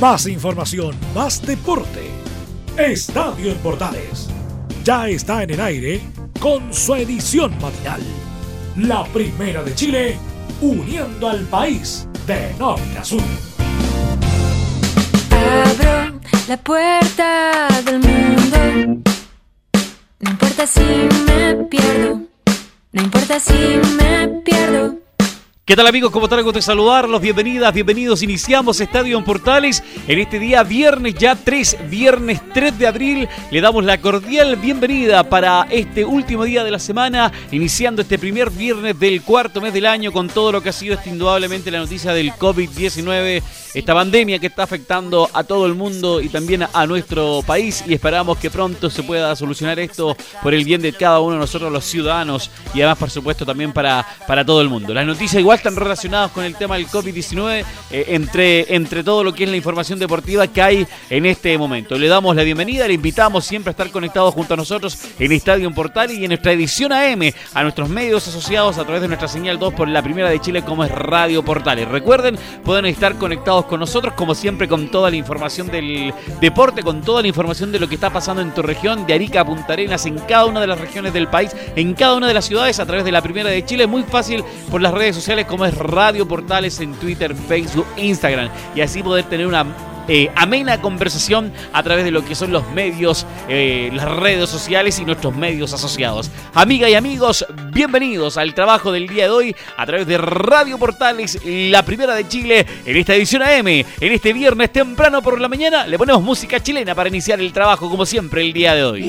Más información, más deporte. Estadio en Portales. Ya está en el aire con su edición matinal. La primera de Chile, uniendo al país de norte a sur. Abro la puerta del mundo. No importa si me pierdo. No importa si me pierdo. ¿Qué tal amigos? ¿Cómo están? Gusto saludarlos. Bienvenidas, bienvenidos. Iniciamos Estadio en Portales en este día viernes ya 3, viernes 3 de abril. Le damos la cordial bienvenida para este último día de la semana, iniciando este primer viernes del cuarto mes del año con todo lo que ha sido este, indudablemente la noticia del COVID-19, esta pandemia que está afectando a todo el mundo y también a nuestro país y esperamos que pronto se pueda solucionar esto por el bien de cada uno de nosotros los ciudadanos y además por supuesto también para, para todo el mundo. Las noticias igual están relacionados con el tema del COVID-19 eh, entre, entre todo lo que es la información deportiva que hay en este momento. Le damos la bienvenida, le invitamos siempre a estar conectados junto a nosotros en Estadio Portal y en nuestra edición AM, a nuestros medios asociados a través de nuestra señal 2 por la primera de Chile como es Radio Portales. Recuerden, pueden estar conectados con nosotros como siempre con toda la información del deporte, con toda la información de lo que está pasando en tu región, de Arica a Punta Arenas, en cada una de las regiones del país, en cada una de las ciudades a través de la primera de Chile. Muy fácil por las redes sociales como es Radio Portales en Twitter, Facebook, Instagram. Y así poder tener una eh, amena conversación a través de lo que son los medios, eh, las redes sociales y nuestros medios asociados. Amiga y amigos, bienvenidos al trabajo del día de hoy a través de Radio Portales, la primera de Chile, en esta edición AM. En este viernes temprano por la mañana le ponemos música chilena para iniciar el trabajo como siempre el día de hoy.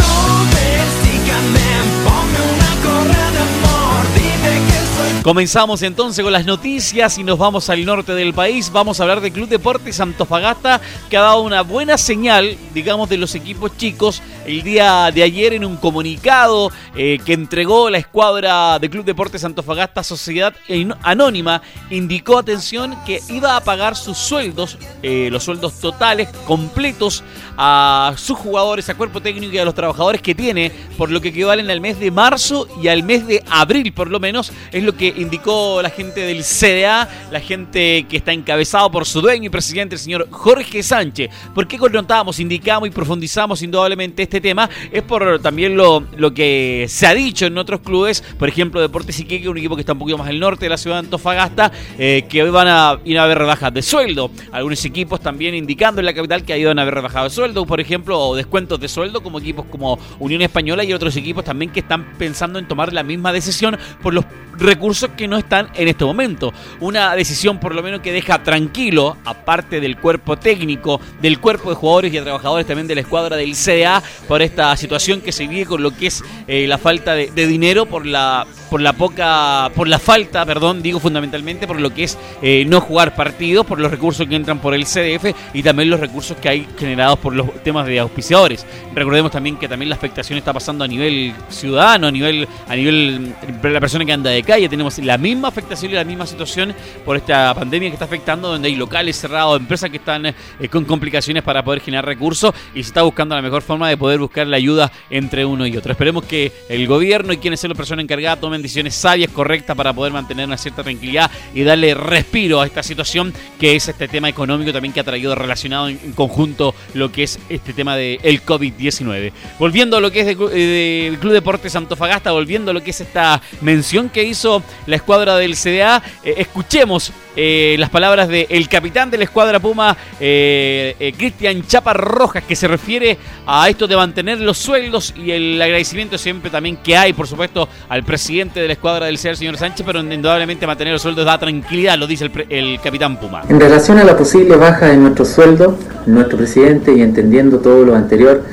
Comenzamos entonces con las noticias y nos vamos al norte del país. Vamos a hablar del Club Deportes Antofagasta, que ha dado una buena señal, digamos, de los equipos chicos el día de ayer en un comunicado eh, que entregó la escuadra de Club Deportes Antofagasta Sociedad Anónima. Indicó, atención, que iba a pagar sus sueldos, eh, los sueldos totales, completos, a sus jugadores, a cuerpo técnico y a los trabajadores que tiene, por lo que equivalen al mes de marzo y al mes de abril, por lo menos, es lo que indicó la gente del CDA, la gente que está encabezado por su dueño y presidente, el señor Jorge Sánchez. ¿Por qué conotamos, indicamos y profundizamos indudablemente este tema? Es por también lo, lo que se ha dicho en otros clubes, por ejemplo, Deportes Iquique, un equipo que está un poquito más al norte de la ciudad de Antofagasta, eh, que hoy van a ir a haber rebajas de sueldo. Algunos equipos también indicando en la capital que iban a haber rebajado de sueldo, por ejemplo, o descuentos de sueldo, como equipos como Unión Española y otros equipos también que están pensando en tomar la misma decisión por los recursos que no están en este momento. Una decisión por lo menos que deja tranquilo, aparte del cuerpo técnico, del cuerpo de jugadores y de trabajadores también de la escuadra del CDA, por esta situación que se vive con lo que es eh, la falta de, dinero, por la, por la poca, por la falta, perdón, digo fundamentalmente por lo que es eh, no jugar partidos, por los recursos que entran por el CDF y también los recursos que hay generados por los temas de auspiciadores. Recordemos también que también la afectación está pasando a nivel ciudadano, a nivel, a nivel de la persona que anda de calle. Tenemos la misma afectación y la misma situación por esta pandemia que está afectando, donde hay locales cerrados, empresas que están eh, con complicaciones para poder generar recursos y se está buscando la mejor forma de poder buscar la ayuda entre uno y otro. Esperemos que el gobierno y quienes sean las personas encargadas tomen decisiones sabias, correctas para poder mantener una cierta tranquilidad y darle respiro a esta situación que es este tema económico también que ha traído relacionado en conjunto lo que es este tema del COVID-19. Volviendo a lo que es del de Club Deportes Antofagasta, volviendo a lo que es esta mención que hizo la escuadra del CDA. Eh, escuchemos eh, las palabras del capitán de la escuadra Puma, eh, Cristian Chapa Rojas, que se refiere a esto de mantener los sueldos y el agradecimiento siempre también que hay, por supuesto, al presidente de la escuadra del CDA, el señor Sánchez, pero indudablemente mantener los sueldos da tranquilidad, lo dice el, el capitán Puma. En relación a la posible baja de nuestro sueldo, nuestro presidente, y entendiendo todo lo anterior,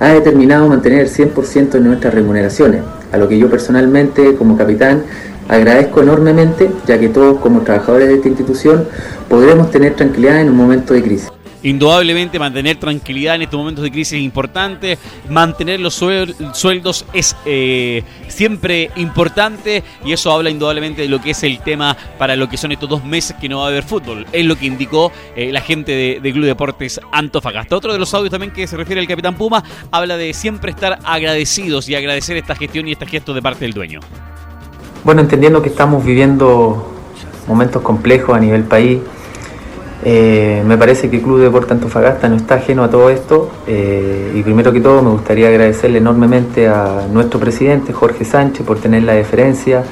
ha determinado mantener el 100% de nuestras remuneraciones, a lo que yo personalmente, como capitán, Agradezco enormemente, ya que todos como trabajadores de esta institución podremos tener tranquilidad en un momento de crisis. Indudablemente mantener tranquilidad en estos momentos de crisis es importante, mantener los sueldos es eh, siempre importante y eso habla indudablemente de lo que es el tema para lo que son estos dos meses que no va a haber fútbol. Es lo que indicó eh, la gente de, de, Club Deportes Antofagasta. Otro de los audios también que se refiere al Capitán Puma habla de siempre estar agradecidos y agradecer esta gestión y este gesto de parte del dueño. Bueno, entendiendo que estamos viviendo momentos complejos a nivel país, Eh, me parece que el Club de Deporte Antofagasta no está ajeno a todo esto. Eh, y primero que todo me gustaría agradecerle enormemente a nuestro presidente Jorge Sánchez por tener la deferencia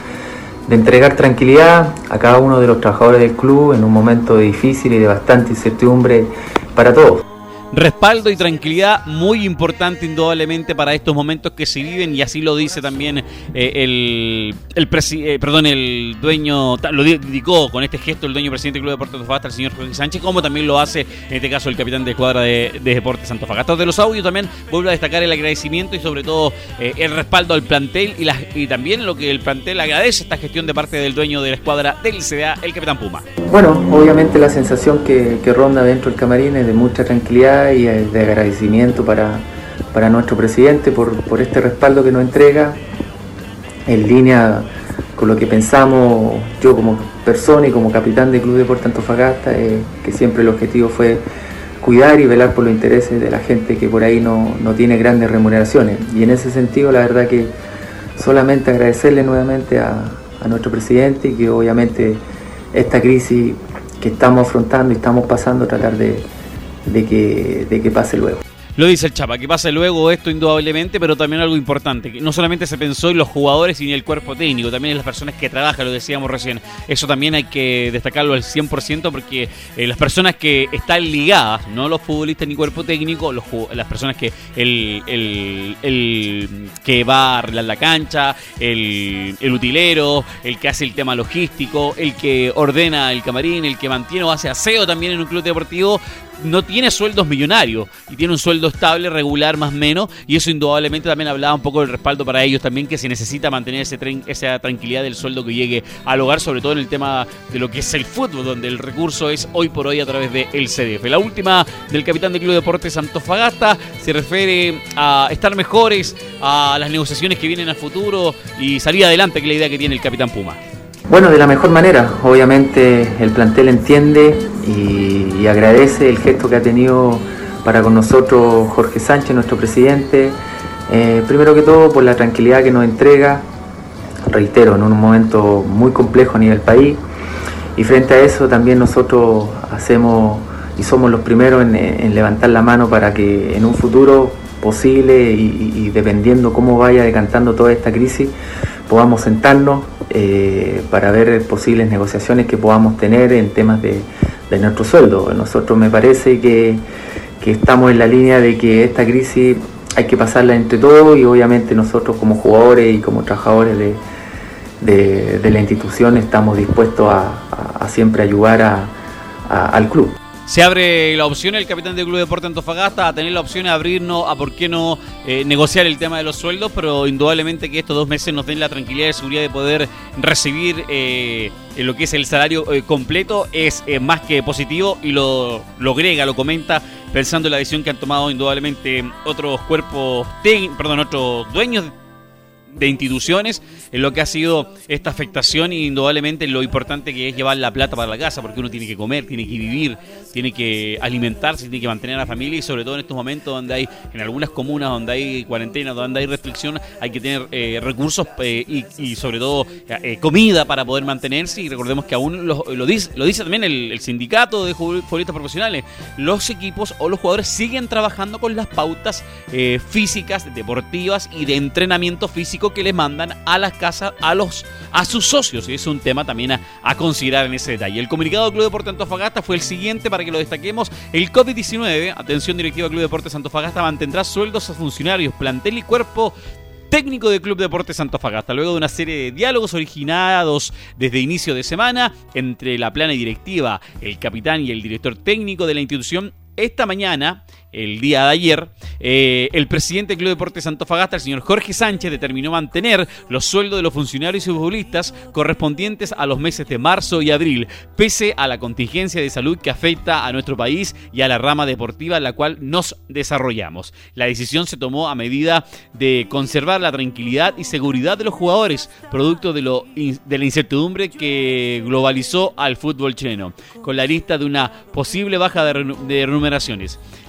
de entregar tranquilidad a cada uno de los trabajadores del club en un momento difícil y de bastante incertidumbre para todos respaldo y tranquilidad muy importante indudablemente para estos momentos que se viven y así lo dice también eh, el, el eh, perdón el dueño lo dedicó con este gesto el dueño presidente del Club de Deportes Antofagasta el señor Jorge Sánchez como también lo hace en este caso el capitán de escuadra de, Deportes Antofagasta. De los audios también vuelvo a destacar el agradecimiento y sobre todo eh, el respaldo al plantel y, y también lo que el plantel agradece esta gestión de parte del dueño de la escuadra del CDA el capitán Puma bueno obviamente la sensación que, ronda dentro del camarín es de mucha tranquilidad y de agradecimiento para, nuestro presidente por, este respaldo que nos entrega, en línea con lo que pensamos yo como persona y como capitán del Club Deporte Antofagasta, eh, que siempre el objetivo fue cuidar y velar por los intereses de la gente que por ahí no, tiene grandes remuneraciones. Y en ese sentido, la verdad que solamente agradecerle nuevamente a, a nuestro presidente y que obviamente esta crisis que estamos afrontando y estamos pasando, tratar de, de que, de que pase luego. Lo dice el Chapa, que pase luego esto indudablemente, pero también algo importante, que no solamente se pensó en los jugadores y en el cuerpo técnico, también en las personas que trabajan, lo decíamos recién. Eso también hay que destacarlo al 100% porque eh, las personas que están ligadas, no los futbolistas ni cuerpo técnico, los, las personas que el, el, que va a arreglar la cancha, el, el utilero, el que hace el tema logístico, el que ordena el camarín, el que mantiene o hace aseo también en un club deportivo, no tiene sueldos millonarios y tiene un sueldo estable, regular más o menos, y eso indudablemente también hablaba un poco del respaldo para ellos también, que se necesita mantener ese esa tranquilidad del sueldo que llegue al hogar, sobre todo en el tema de lo que es el fútbol, donde el recurso es hoy por hoy a través del el CDF. La última del capitán del Club Deportes Antofagasta se refiere a estar mejores, a las negociaciones que vienen al futuro y salir adelante, que es la idea que tiene el capitán Puma. Bueno, de la mejor manera. Obviamente el plantel entiende y, agradece el gesto que ha tenido para con nosotros Jorge Sánchez, nuestro presidente. Eh, primero que todo por la tranquilidad que nos entrega, reitero, en un momento muy complejo a nivel país. Y frente a eso también nosotros hacemos y somos los primeros en, levantar la mano para que en un futuro posible y dependiendo cómo vaya decantando toda esta crisis, podamos sentarnos eh, para ver posibles negociaciones que podamos tener en temas de, nuestro sueldo. Nosotros me parece que, estamos en la línea de que esta crisis hay que pasarla entre todos y obviamente nosotros como jugadores y como trabajadores de, la institución estamos dispuestos a, siempre ayudar al club. Se abre la opción el capitán del Club Deporte Antofagasta a tener la opción de abrirnos a por qué no eh, negociar el tema de los sueldos, pero indudablemente que estos dos meses nos den la tranquilidad y seguridad de poder recibir eh, lo que es el salario eh, completo. Es más que positivo y lo, lo agrega, lo comenta pensando en la decisión que han tomado indudablemente otros cuerpos, perdón, otros dueños de instituciones en lo que ha sido esta afectación y indudablemente lo importante que es llevar la plata para la casa, porque uno tiene que comer, tiene que vivir, tiene que alimentarse, tiene que mantener a la familia y sobre todo en estos momentos donde hay, en algunas comunas donde hay cuarentena, donde hay restricción, hay que tener eh, recursos eh, y, sobre todo eh, comida para poder mantenerse. Y recordemos que aún lo, dice, lo dice también el, sindicato de futbolistas profesionales, los equipos o los jugadores siguen trabajando con las pautas físicas, deportivas y de entrenamiento físico que les mandan a las casas a los a sus socios y es un tema también a, considerar en ese detalle. El comunicado del Club Deportes Antofagasta fue el siguiente para que lo destaquemos. El COVID-19, atención directiva Club Deportes Antofagasta, mantendrá sueldos a funcionarios, plantel y cuerpo técnico del Club Deportes Antofagasta, luego de una serie de diálogos originados desde inicio de semana entre la plana directiva, el capitán y el director técnico de la institución, esta mañana el día de ayer, eh, el presidente del Club Deportes Antofagasta, el señor Jorge Sánchez, determinó mantener los sueldos de los funcionarios y futbolistas correspondientes a los meses de marzo y abril, pese a la contingencia de salud que afecta a nuestro país y a la rama deportiva en la cual nos desarrollamos. La decisión se tomó a medida de conservar la tranquilidad y seguridad de los jugadores, producto de, la incertidumbre que globalizó al fútbol chileno, con la lista de una posible baja de, de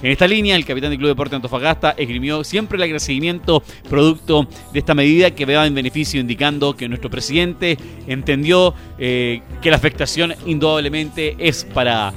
En esta línea, el capitán del Club Deporte Antofagasta esgrimió siempre el agradecimiento producto de esta medida que vea en beneficio, indicando que nuestro presidente entendió eh, que la afectación indudablemente es para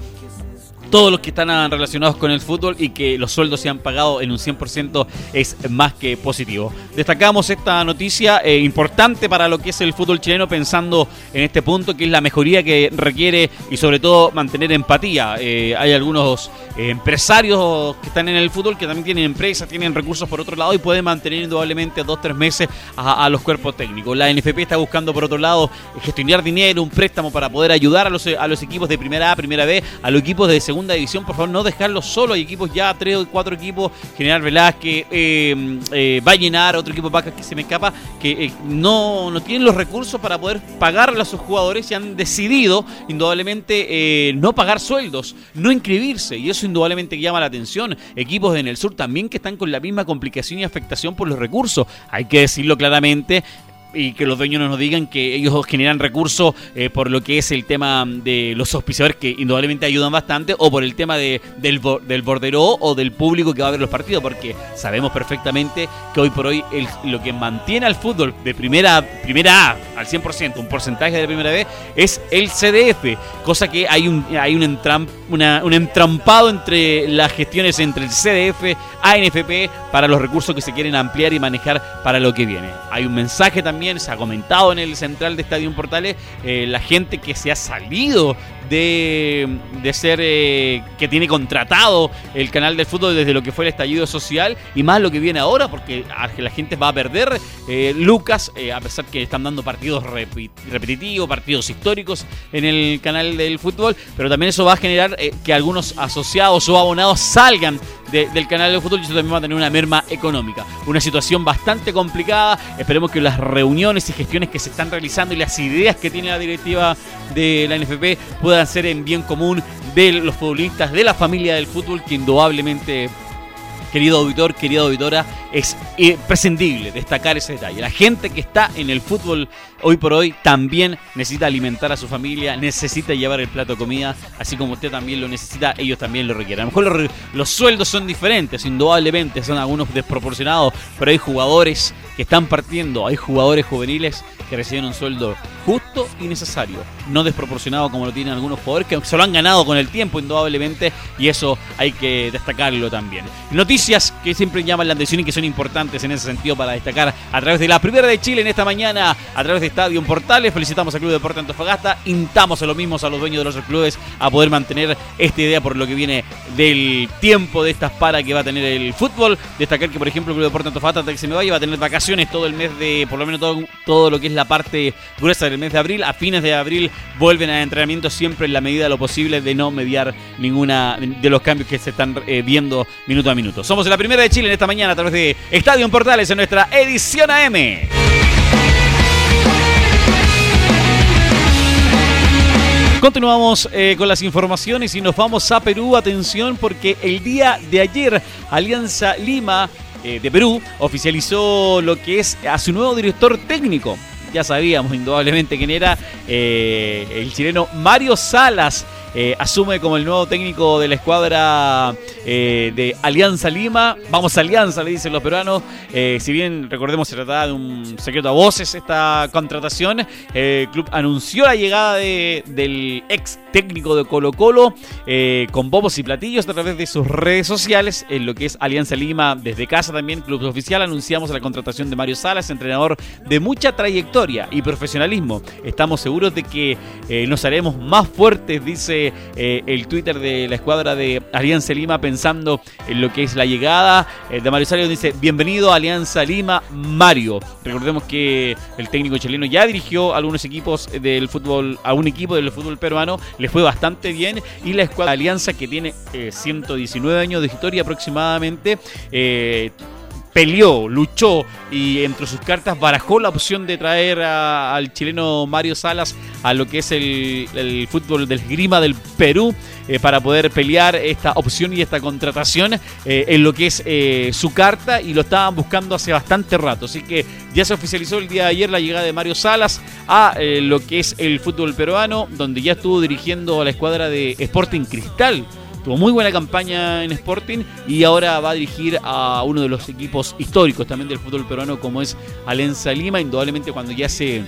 todos los que están relacionados con el fútbol y que los sueldos se han pagado en un 100% es más que positivo. Destacamos esta noticia eh, importante para lo que es el fútbol chileno pensando en este punto que es la mejoría que requiere y sobre todo mantener empatía. Eh, hay algunos eh, empresarios que están en el fútbol que también tienen empresas, tienen recursos por otro lado y pueden mantener indudablemente dos, tres meses a, los cuerpos técnicos. La NFP está buscando por otro lado gestionar dinero, un préstamo para poder ayudar a los, a los equipos de primera A, primera B, a los equipos de segunda segunda división, por favor, no dejarlo solo. Hay equipos ya, tres o cuatro equipos, General Velázquez, eh, eh, va otro equipo Vaca que se me escapa, que eh, no, no tienen los recursos para poder pagarle a sus jugadores y han decidido, indudablemente, no pagar sueldos, no inscribirse. Y eso indudablemente llama la atención. Equipos en el sur también que están con la misma complicación y afectación por los recursos. Hay que decirlo claramente, y que los dueños nos digan que ellos generan recursos eh, por lo que es el tema de los auspiciadores que indudablemente ayudan bastante o por el tema de, del, del borderó o del público que va a ver los partidos porque sabemos perfectamente que hoy por hoy lo que mantiene al fútbol de primera, primera A al 100%, un porcentaje de primera B es el CDF, cosa que hay un, hay un, entram, un entrampado entre las gestiones entre el CDF, ANFP para los recursos que se quieren ampliar y manejar para lo que viene. Hay un mensaje también se ha comentado en el central de Estadio Portales, eh, la gente que se ha salido de, ser eh, que tiene contratado el canal del fútbol desde lo que fue el estallido social y más lo que viene ahora, porque la gente va a perder eh, Lucas, a pesar que están dando partidos repetitivos, partidos históricos en el canal del fútbol, pero también eso va a generar que algunos asociados o abonados salgan del canal del fútbol y eso también va a tener una merma económica. Una situación bastante complicada, esperemos que las reuniones y gestiones que se están realizando y las ideas que tiene la directiva de la NFP puedan ser en bien común de los futbolistas, de la familia del fútbol, que indudablemente querido auditor, querida auditora, es imprescindible destacar ese detalle. La gente que está en el fútbol hoy por hoy también necesita alimentar a su familia, necesita llevar el plato de comida, así como usted también lo necesita, ellos también lo requieren. A lo mejor los, sueldos son diferentes, indudablemente, son algunos desproporcionados, pero hay jugadores que están partiendo, hay jugadores juveniles que reciben un sueldo justo y necesario, no desproporcionado como lo tienen algunos jugadores que se lo han ganado con el tiempo, indudablemente, y eso hay que destacarlo también. Noticias que siempre llaman la atención y que son importantes en ese sentido para destacar a través de la primera de Chile en esta mañana, a través de Estadio Portales. Felicitamos al Club Deporte Antofagasta. Intamos a lo mismo a los dueños de los clubes a poder mantener esta idea por lo que viene del tiempo de estas para que va a tener el fútbol. Destacar que, por ejemplo, el Club Deporte Antofagasta, hasta que se me vaya, va a tener vacaciones todo el mes de, por lo menos todo, todo lo que es la parte gruesa del mes de abril. A fines de abril vuelven a entrenamiento siempre en la medida de lo posible de no mediar ninguna de los cambios que se están eh, viendo minuto a minuto. Somos la primera de Chile en esta mañana a través de Estadio Portales en nuestra edición AM. Continuamos eh, con las informaciones y nos vamos a Perú. Atención porque el día de ayer Alianza Lima eh, de Perú oficializó lo que es a su nuevo director técnico. Ya sabíamos indudablemente quién era eh, el chileno Mario Salas. Eh, asume como el nuevo técnico de la escuadra eh, de Alianza Lima. Vamos a Alianza, le dicen los peruanos. Eh, si bien recordemos se trataba de un secreto a voces esta contratación, el club anunció la llegada del ex técnico de Colo Colo con bobos y platillos a través de sus redes sociales. En lo que es Alianza Lima desde casa también, club oficial, anunciamos la contratación de Mario Salas, entrenador de mucha trayectoria y profesionalismo. Estamos seguros de que nos haremos más fuertes, dice eh, el Twitter de la escuadra de Alianza Lima pensando en lo que es la llegada. El de Mario Salio dice, bienvenido a Alianza Lima, Mario. Recordemos que el técnico chileno ya dirigió algunos equipos del fútbol, a un equipo del fútbol peruano, le fue bastante bien y la escuadra de Alianza que tiene 119 eh, años de historia aproximadamente, eh, peleó, luchó y entre sus cartas barajó la opción de traer al chileno Mario Salas a lo que es el, fútbol del grima del Perú eh, para poder pelear esta opción y esta contratación eh, en lo que es eh, su carta y lo estaban buscando hace bastante rato. Así que ya se oficializó el día de ayer la llegada de Mario Salas a lo que es el fútbol peruano, donde ya estuvo dirigiendo a la escuadra de Sporting Cristal Tuvo muy buena campaña en Sporting y ahora va a dirigir a uno de los equipos históricos también del fútbol peruano como es Alenza Lima. Indudablemente cuando ya se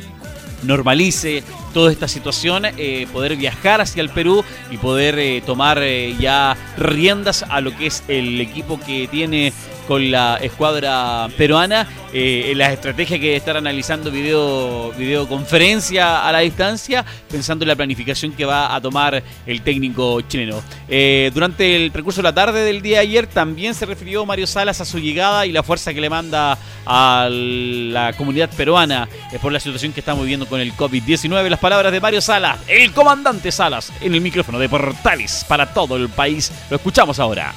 normalice toda esta situación, eh, poder viajar hacia el Perú y poder eh, tomar eh, ya riendas a lo que es el equipo que tiene con la escuadra peruana, eh, las estrategias que estar analizando video, videoconferencia a la distancia, pensando en la planificación que va a tomar el técnico chileno. Eh, durante el percurso de la tarde del día de ayer también se refirió Mario Salas a su llegada y la fuerza que le manda a la comunidad peruana eh, por la situación que estamos viviendo con el COVID-19. Las palabras de Mario Salas, el comandante Salas, en el micrófono de Portales para todo el país. Lo escuchamos ahora.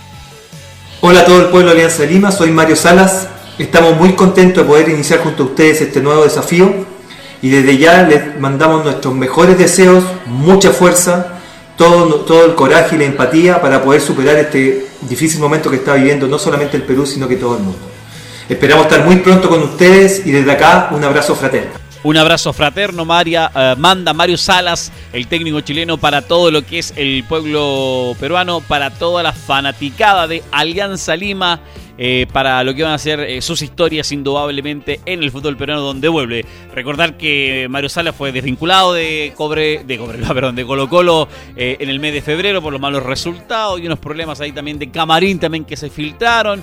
Hola a todo el pueblo de Alianza Lima, soy Mario Salas. Estamos muy contentos de poder iniciar junto a ustedes este nuevo desafío y desde ya les mandamos nuestros mejores deseos, mucha fuerza, todo el coraje y la empatía para poder superar este difícil momento que está viviendo no solamente el Perú, sino que todo el mundo. Esperamos estar muy pronto con ustedes y desde acá un abrazo fraterno. Un abrazo fraterno, María. Eh, manda Mario Salas, el técnico chileno, para todo lo que es el pueblo peruano, para toda la fanaticada de Alianza Lima eh, para lo que van a ser eh, sus historias indudablemente en el fútbol peruano donde vuelve. Recordar que Mario Sala fue desvinculado de Cobre, de Cobre, de Colo Colo eh, en el mes de febrero por los malos resultados y unos problemas ahí también de Camarín también que se filtraron.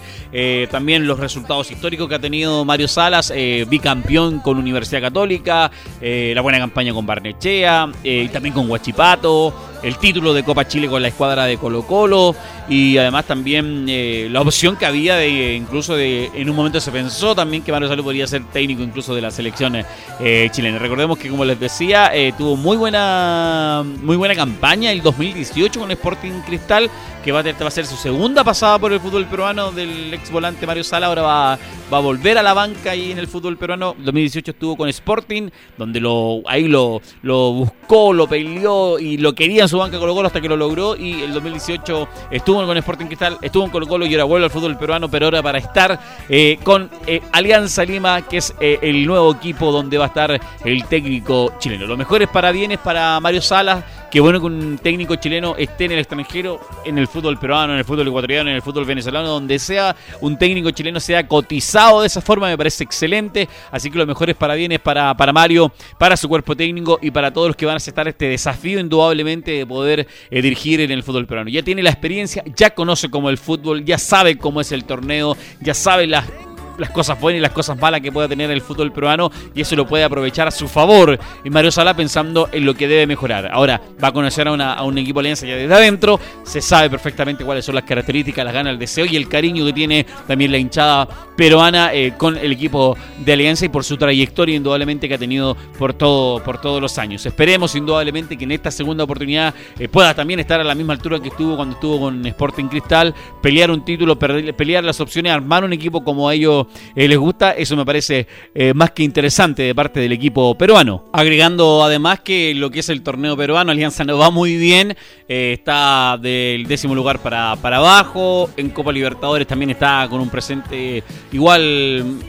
también los resultados históricos que ha tenido Mario Salas, bicampeón con Universidad Católica, la buena campaña con Barnechea y también con Huachipato el título de Copa Chile con la escuadra de Colo Colo y además también eh, la opción que había de incluso de en un momento se pensó también que Mario Salud podría ser técnico incluso de las selecciones eh, chilenas. Recordemos que como les decía eh, tuvo muy buena muy buena campaña el 2018 con Sporting Cristal que va a, va a ser su segunda pasada por el fútbol peruano del ex volante Mario Sala ahora va, va a volver a la banca ahí en el fútbol peruano. 2018 estuvo con Sporting donde lo ahí lo, lo buscó, lo peleó y lo quería su banca Colo Colo hasta que lo logró y el 2018 estuvo con Sporting Cristal, estuvo en Colo Colo y ahora vuelve al fútbol peruano, pero ahora para estar eh, con eh, Alianza Lima, que es eh, el nuevo equipo donde va a estar el técnico chileno. Lo mejor es para bienes para Mario Salas, que bueno que un técnico chileno esté en el extranjero, en el fútbol peruano, en el fútbol ecuatoriano, en el fútbol venezolano, donde sea un técnico chileno sea cotizado de esa forma, me parece excelente. Así que lo mejor es para bienes para, para Mario, para su cuerpo técnico y para todos los que van a aceptar este desafío indudablemente de poder eh, dirigir en el fútbol peruano. Ya tiene la experiencia, ya conoce cómo el fútbol, ya sabe cómo es el torneo, ya sabe las las cosas buenas y las cosas malas que pueda tener el fútbol peruano y eso lo puede aprovechar a su favor. Y Mario Sala pensando en lo que debe mejorar. Ahora va a conocer a, un equipo alianza ya desde adentro, se sabe perfectamente cuáles son las características, las ganas, el deseo y el cariño que tiene también la hinchada peruana eh, con el equipo de Alianza y por su trayectoria indudablemente que ha tenido por todo por todos los años. Esperemos indudablemente que en esta segunda oportunidad eh, pueda también estar a la misma altura que estuvo cuando estuvo con Sporting Cristal, pelear un título, pelear las opciones, armar un equipo como ellos eh, les gusta, eso me parece eh, más que interesante de parte del equipo peruano. Agregando además que lo que es el torneo peruano, Alianza no va muy bien, eh, está del décimo lugar para, para abajo, en Copa Libertadores también está con un presente igual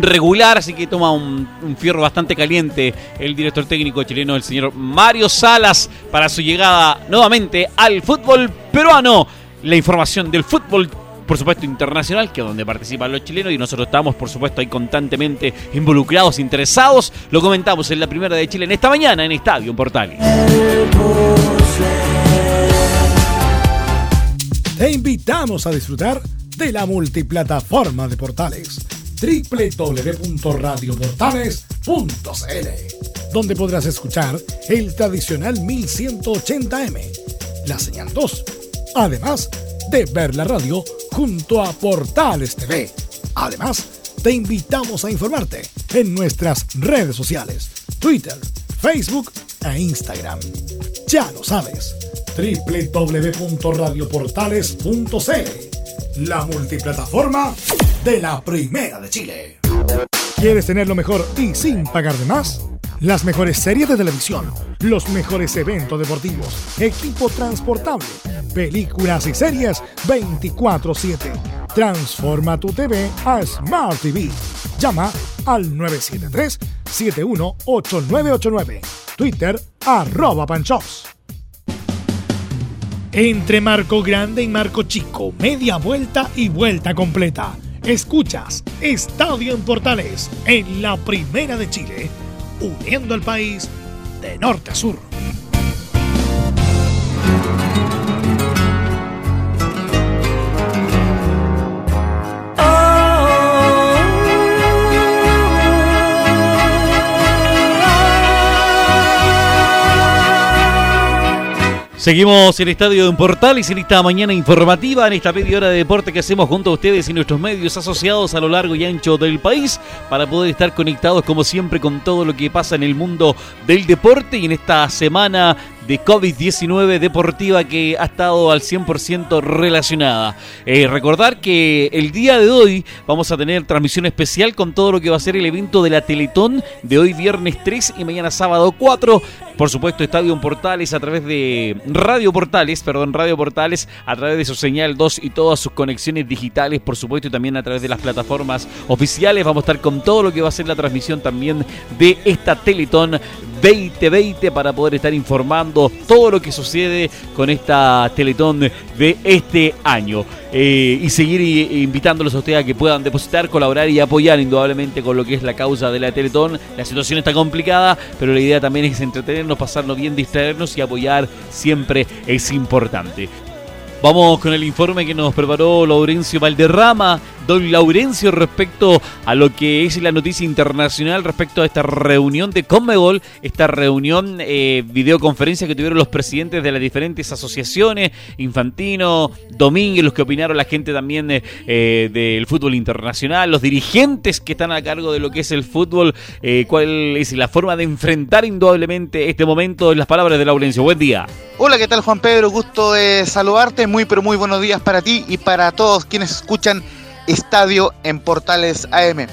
regular, así que toma un, un fierro bastante caliente el director técnico chileno, el señor Mario Salas, para su llegada nuevamente al fútbol peruano. La información del fútbol por supuesto, internacional, que es donde participan los chilenos y nosotros estamos, por supuesto, ahí constantemente involucrados, interesados. Lo comentamos en la primera de Chile en esta mañana en Estadio Portales. Te invitamos a disfrutar de la multiplataforma de portales www.radioportales.cl donde podrás escuchar el tradicional 1180m, la señal 2. Además de ver la radio junto a Portales TV. Además, te invitamos a informarte en nuestras redes sociales, Twitter, Facebook e Instagram. Ya lo sabes, www.radioportales.cl, la multiplataforma de la Primera de Chile. ¿Quieres tener lo mejor y sin pagar de más? Las mejores series de televisión, los mejores eventos deportivos, equipo transportable, películas y series 24/7. Transforma tu TV a Smart TV. Llama al 973-718989. Twitter arroba panchops. Entre Marco Grande y Marco Chico, media vuelta y vuelta completa. Escuchas Estadio en Portales en la Primera de Chile uniendo el país de norte a sur. Seguimos en Estadio en Portales en esta mañana informativa, en esta media hora de deporte que hacemos junto a ustedes y nuestros medios asociados a lo largo y ancho del país para poder estar conectados como siempre con todo lo que pasa en el mundo del deporte y en esta semana de COVID-19 deportiva que ha estado al 100% relacionada. Eh, recordar que el día de hoy vamos a tener transmisión especial con todo lo que va a ser el evento de la Teletón de hoy viernes 3 y mañana sábado 4. Por supuesto, Estadio Portales a través de Radio Portales, perdón, Radio Portales a través de su señal 2 y todas sus conexiones digitales, por supuesto, y también a través de las plataformas oficiales. Vamos a estar con todo lo que va a ser la transmisión también de esta Teletón 2020 para poder estar informando todo lo que sucede con esta Teletón de este año. Eh, y seguir invitándolos a ustedes a que puedan depositar, colaborar y apoyar indudablemente con lo que es la causa de la Teletón. La situación está complicada, pero la idea también es entretenernos, pasarnos bien, distraernos y apoyar siempre es importante. Vamos con el informe que nos preparó Laurencio Valderrama. Don Laurencio, respecto a lo que es la noticia internacional, respecto a esta reunión de Conmebol, esta reunión, eh, videoconferencia que tuvieron los presidentes de las diferentes asociaciones, Infantino, Domínguez, los que opinaron, la gente también eh, eh, del fútbol internacional, los dirigentes que están a cargo de lo que es el fútbol, cuál es la forma de enfrentar indudablemente este momento en las palabras de Laurencio. Buen día. Hola, ¿qué tal Juan Pedro? Gusto saludarte. Muy, pero muy buenos días para ti y para todos quienes escuchan Estadio en Portales AM.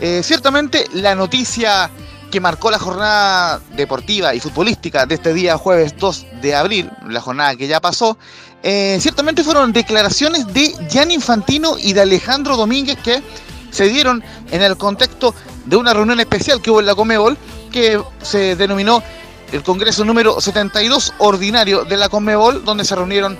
Eh, ciertamente la noticia que marcó la jornada deportiva y futbolística de este día jueves 2 de abril, la jornada que ya pasó, eh, ciertamente fueron declaraciones de Gianni Infantino y de Alejandro Domínguez que se dieron en el contexto de una reunión especial que hubo en la Comebol que se denominó el Congreso número 72 ordinario de la Conmebol, donde se reunieron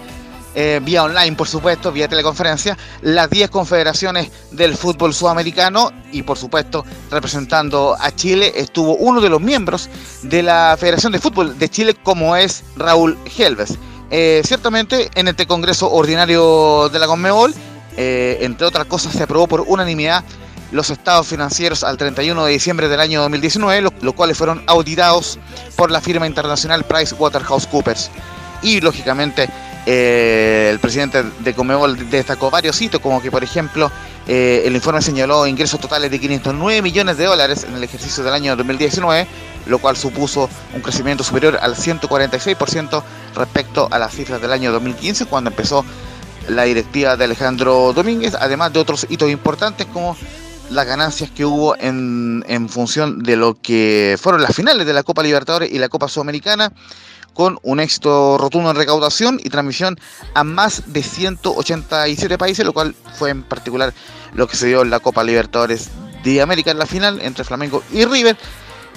eh, vía online, por supuesto, vía teleconferencia, las 10 confederaciones del fútbol sudamericano y, por supuesto, representando a Chile, estuvo uno de los miembros de la Federación de Fútbol de Chile, como es Raúl Helves. Eh, ciertamente, en este Congreso ordinario de la Conmebol, eh, entre otras cosas, se aprobó por unanimidad los estados financieros al 31 de diciembre del año 2019, los cuales fueron auditados por la firma internacional PricewaterhouseCoopers. Y lógicamente eh, el presidente de Comebol destacó varios hitos, como que por ejemplo eh, el informe señaló ingresos totales de 509 millones de dólares en el ejercicio del año 2019, lo cual supuso un crecimiento superior al 146% respecto a las cifras del año 2015, cuando empezó la directiva de Alejandro Domínguez, además de otros hitos importantes como las ganancias que hubo en, en función de lo que fueron las finales de la Copa Libertadores y la Copa Sudamericana, con un éxito rotundo en recaudación y transmisión a más de 187 países, lo cual fue en particular lo que se dio en la Copa Libertadores de América en la final entre Flamengo y River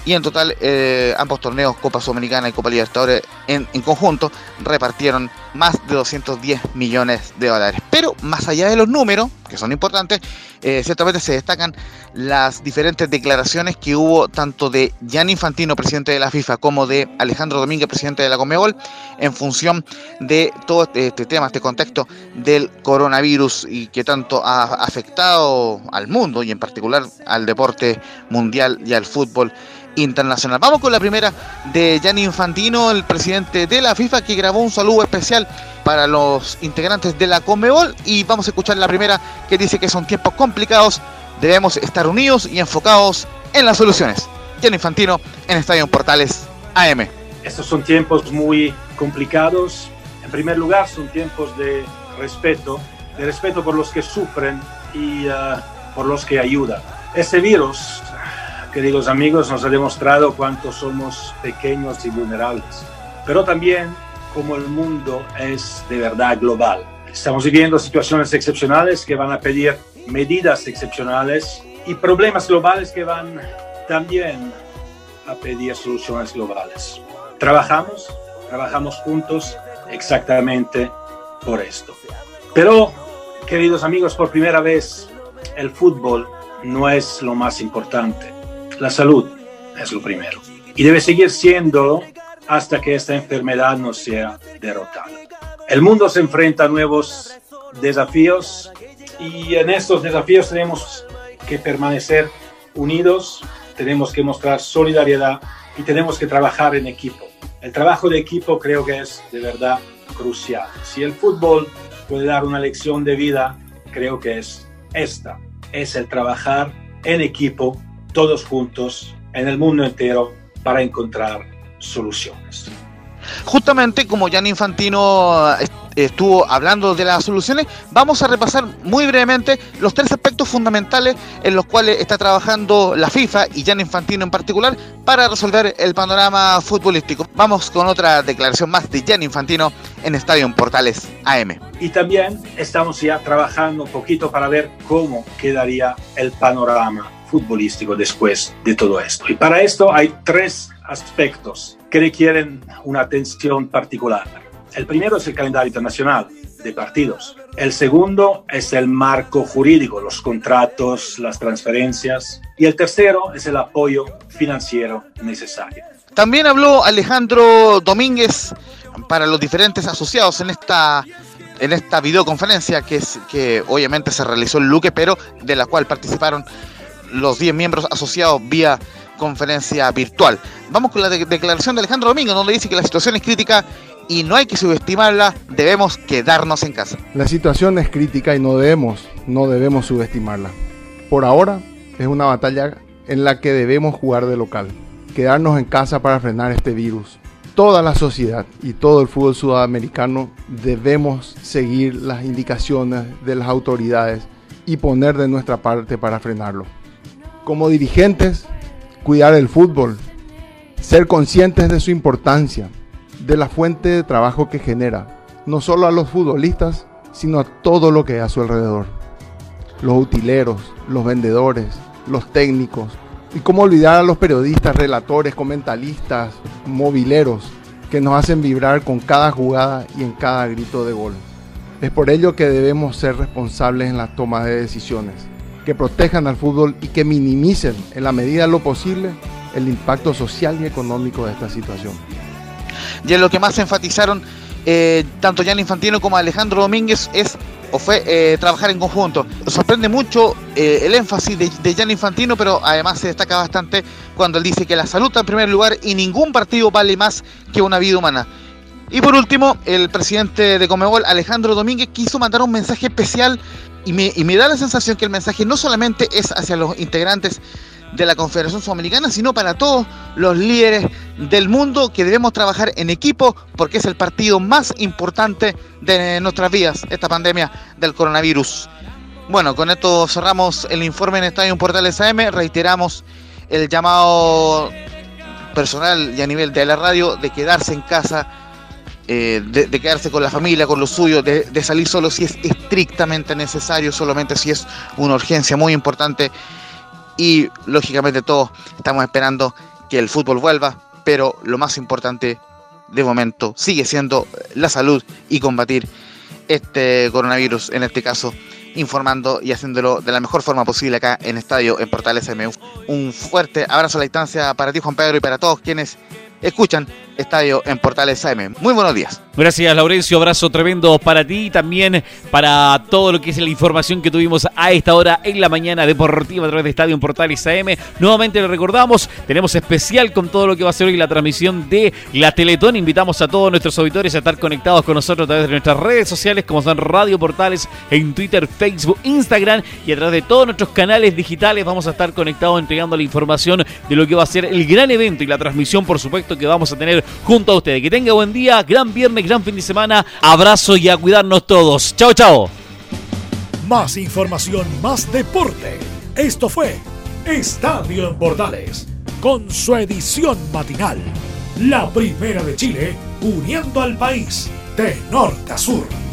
y en total eh, ambos torneos, Copa Sudamericana y Copa Libertadores en, conjunto, repartieron más de 210 millones de dólares. Pero más allá de los números, que son importantes, eh, ciertamente se destacan las diferentes declaraciones que hubo tanto de Gianni Infantino, presidente de la FIFA, como de Alejandro Domínguez, presidente de la Comebol, en función de todo este, este tema, este contexto del coronavirus y que tanto ha afectado al mundo y en particular al deporte mundial y al fútbol internacional. Vamos con la primera de Gianni Infantino, el presidente de la FIFA, que grabó un saludo especial para los integrantes de la Conmebol y vamos a escuchar la primera que dice que son tiempos complicados, debemos estar unidos y enfocados en las soluciones. Gianni Infantino en Estadio Portales AM. Estos son tiempos muy complicados. En primer lugar, son tiempos de respeto, de respeto por los que sufren y uh, por los que ayudan. Este virus queridos amigos, nos ha demostrado cuánto somos pequeños y vulnerables, pero también cómo el mundo es de verdad global. Estamos viviendo situaciones excepcionales que van a pedir medidas excepcionales y problemas globales que van también a pedir soluciones globales. Trabajamos, trabajamos juntos exactamente por esto. Pero, queridos amigos, por primera vez el fútbol no es lo más importante la salud es lo primero. Y debe seguir siendo hasta que esta enfermedad no sea derrotada. El mundo se enfrenta a nuevos desafíos y en estos desafíos tenemos que permanecer unidos, tenemos que mostrar solidaridad y tenemos que trabajar en equipo. El trabajo de equipo creo que es de verdad crucial. Si el fútbol puede dar una lección de vida, creo que es esta. Es el trabajar en equipo, todos juntos, en el mundo entero, para encontrar soluciones. Justamente como Jan Infantino estuvo hablando de las soluciones, vamos a repasar muy brevemente los tres aspectos fundamentales en los cuales está trabajando la FIFA y Jan Infantino en particular para resolver el panorama futbolístico. Vamos con otra declaración más de Jan Infantino en Estadio en Portales AM. Y también estamos ya trabajando un poquito para ver cómo quedaría el panorama futbolístico después de todo esto. Y para esto hay tres aspectos que requieren una atención particular. El primero es el calendario internacional de partidos. El segundo es el marco jurídico, los contratos, las transferencias. Y el tercero es el apoyo financiero necesario. También habló Alejandro Domínguez para los diferentes asociados en esta en esta videoconferencia que, es, que obviamente se realizó en Luque, pero de la cual participaron los 10 miembros asociados vía conferencia virtual. Vamos con la declaración de Alejandro Domingo, donde dice que la situación es crítica y no hay que subestimarla, debemos quedarnos en casa. La situación es crítica y no debemos, no debemos subestimarla. Por ahora es una batalla en la que debemos jugar de local, quedarnos en casa para frenar este virus. Toda la sociedad y todo el fútbol sudamericano debemos seguir las indicaciones de las autoridades y poner de nuestra parte para frenarlo. Como dirigentes, cuidar el fútbol, ser conscientes de su importancia, de la fuente de trabajo que genera, no solo a los futbolistas, sino a todo lo que hay a su alrededor. Los utileros, los vendedores, los técnicos, y cómo olvidar a los periodistas, relatores, comentaristas, mobileros, que nos hacen vibrar con cada jugada y en cada grito de gol. Es por ello que debemos ser responsables en la toma de decisiones que protejan al fútbol y que minimicen en la medida de lo posible el impacto social y económico de esta situación. Y en lo que más enfatizaron eh, tanto Jan Infantino como Alejandro Domínguez es o fue eh, trabajar en conjunto. Sorprende mucho eh, el énfasis de, de Jan Infantino, pero además se destaca bastante cuando él dice que la salud está en primer lugar y ningún partido vale más que una vida humana. Y por último, el presidente de Comebol, Alejandro Domínguez, quiso mandar un mensaje especial y me, y me da la sensación que el mensaje no solamente es hacia los integrantes de la Confederación Sudamericana, sino para todos los líderes del mundo que debemos trabajar en equipo porque es el partido más importante de nuestras vidas, esta pandemia del coronavirus. Bueno, con esto cerramos el informe en Estadio Portales AM, reiteramos el llamado personal y a nivel de la radio de quedarse en casa eh, de, quedarse con la familia, con los suyos, de, de, salir solo si es estrictamente necesario, solamente si es una urgencia muy importante. Y lógicamente todos estamos esperando que el fútbol vuelva, pero lo más importante de momento sigue siendo la salud y combatir este coronavirus, en este caso informando y haciéndolo de la mejor forma posible acá en Estadio, en Portales MU. Un fuerte abrazo a la distancia para ti, Juan Pedro, y para todos quienes escuchan Estadio en Portales AM. Muy buenos días. Gracias, Laurencio. Abrazo tremendo para ti y también para todo lo que es la información que tuvimos a esta hora en la mañana deportiva a través de Estadio en Portales AM. Nuevamente le recordamos, tenemos especial con todo lo que va a ser hoy la transmisión de la Teletón. Invitamos a todos nuestros auditores a estar conectados con nosotros a través de nuestras redes sociales, como son Radio Portales en Twitter, Facebook, Instagram y a través de todos nuestros canales digitales. Vamos a estar conectados entregando la información de lo que va a ser el gran evento y la transmisión, por supuesto, que vamos a tener junto a ustedes. Que tenga buen día, gran viernes, gran fin de semana. Abrazo y a cuidarnos todos. Chao, chao. Más información, más deporte. Esto fue Estadio en Portales, con su edición matinal. La primera de Chile, uniendo al país de norte a sur.